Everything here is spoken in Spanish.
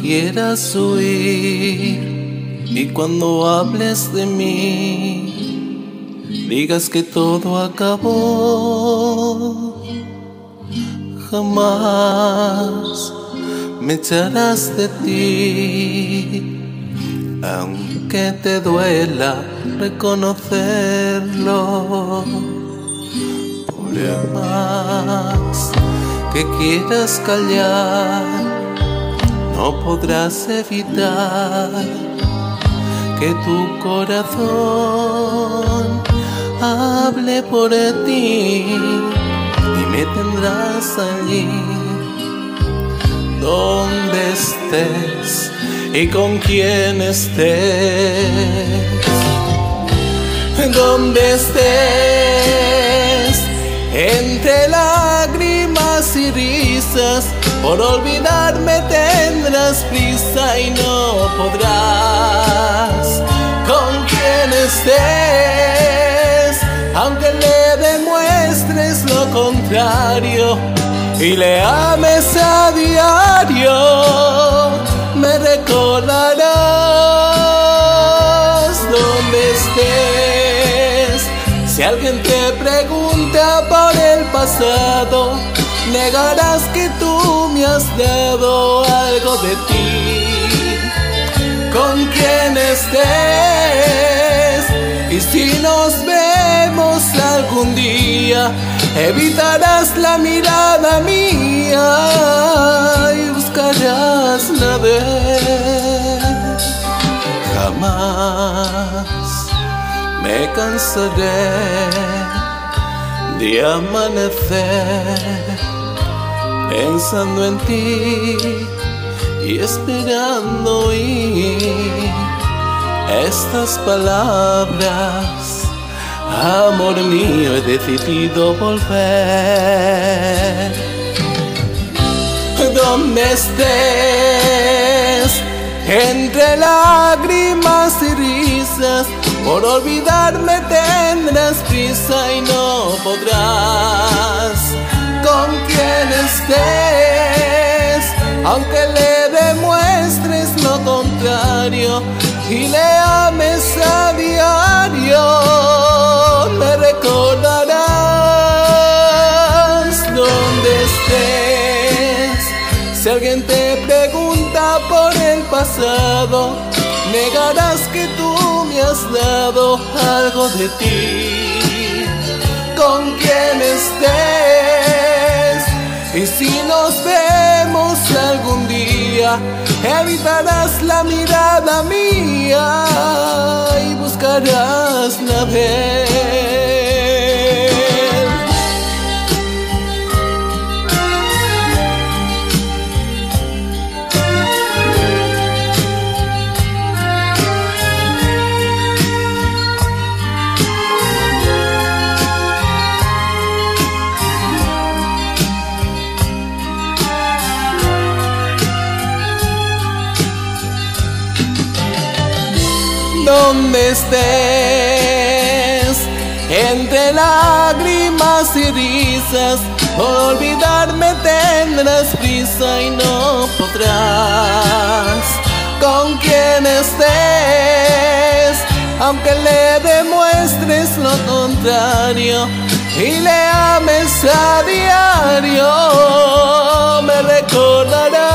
quieras huir y cuando hables de mí digas que todo acabó. Jamás me echarás de ti, aunque te duela reconocerlo. Por más que quieras callar, no podrás evitar que tu corazón hable por ti y me tendrás allí donde estés y con quien estés, donde estés entre lágrimas y risas por olvidarme tendrás prisa y no podrás con quien estés, aunque le demuestres lo contrario y le ames a diario, me recordarás donde estés. Si alguien te pregunta por el pasado, negarás que tú me has dado algo de ti. Con quien estés, y si nos vemos algún día, evitarás la mirada mía y buscarás la vez. Jamás me cansaré de amanecer pensando en ti y esperando oír estas palabras. Amor mío, he decidido volver. Donde estés, entre lágrimas y risas, por olvidarme tendrás prisa y no podrás aunque le demuestres lo contrario y le ames a diario, me recordarás donde estés. Si alguien te pregunta por el pasado, negarás que tú me has dado algo de ti. Con quien estés, y si nos algún evitarás la mirada mía y buscarás la vez. Donde estés, entre lágrimas y risas, por olvidarme tendrás prisa y no podrás. Con quien estés, aunque le demuestres lo contrario y le ames a diario, me recordarás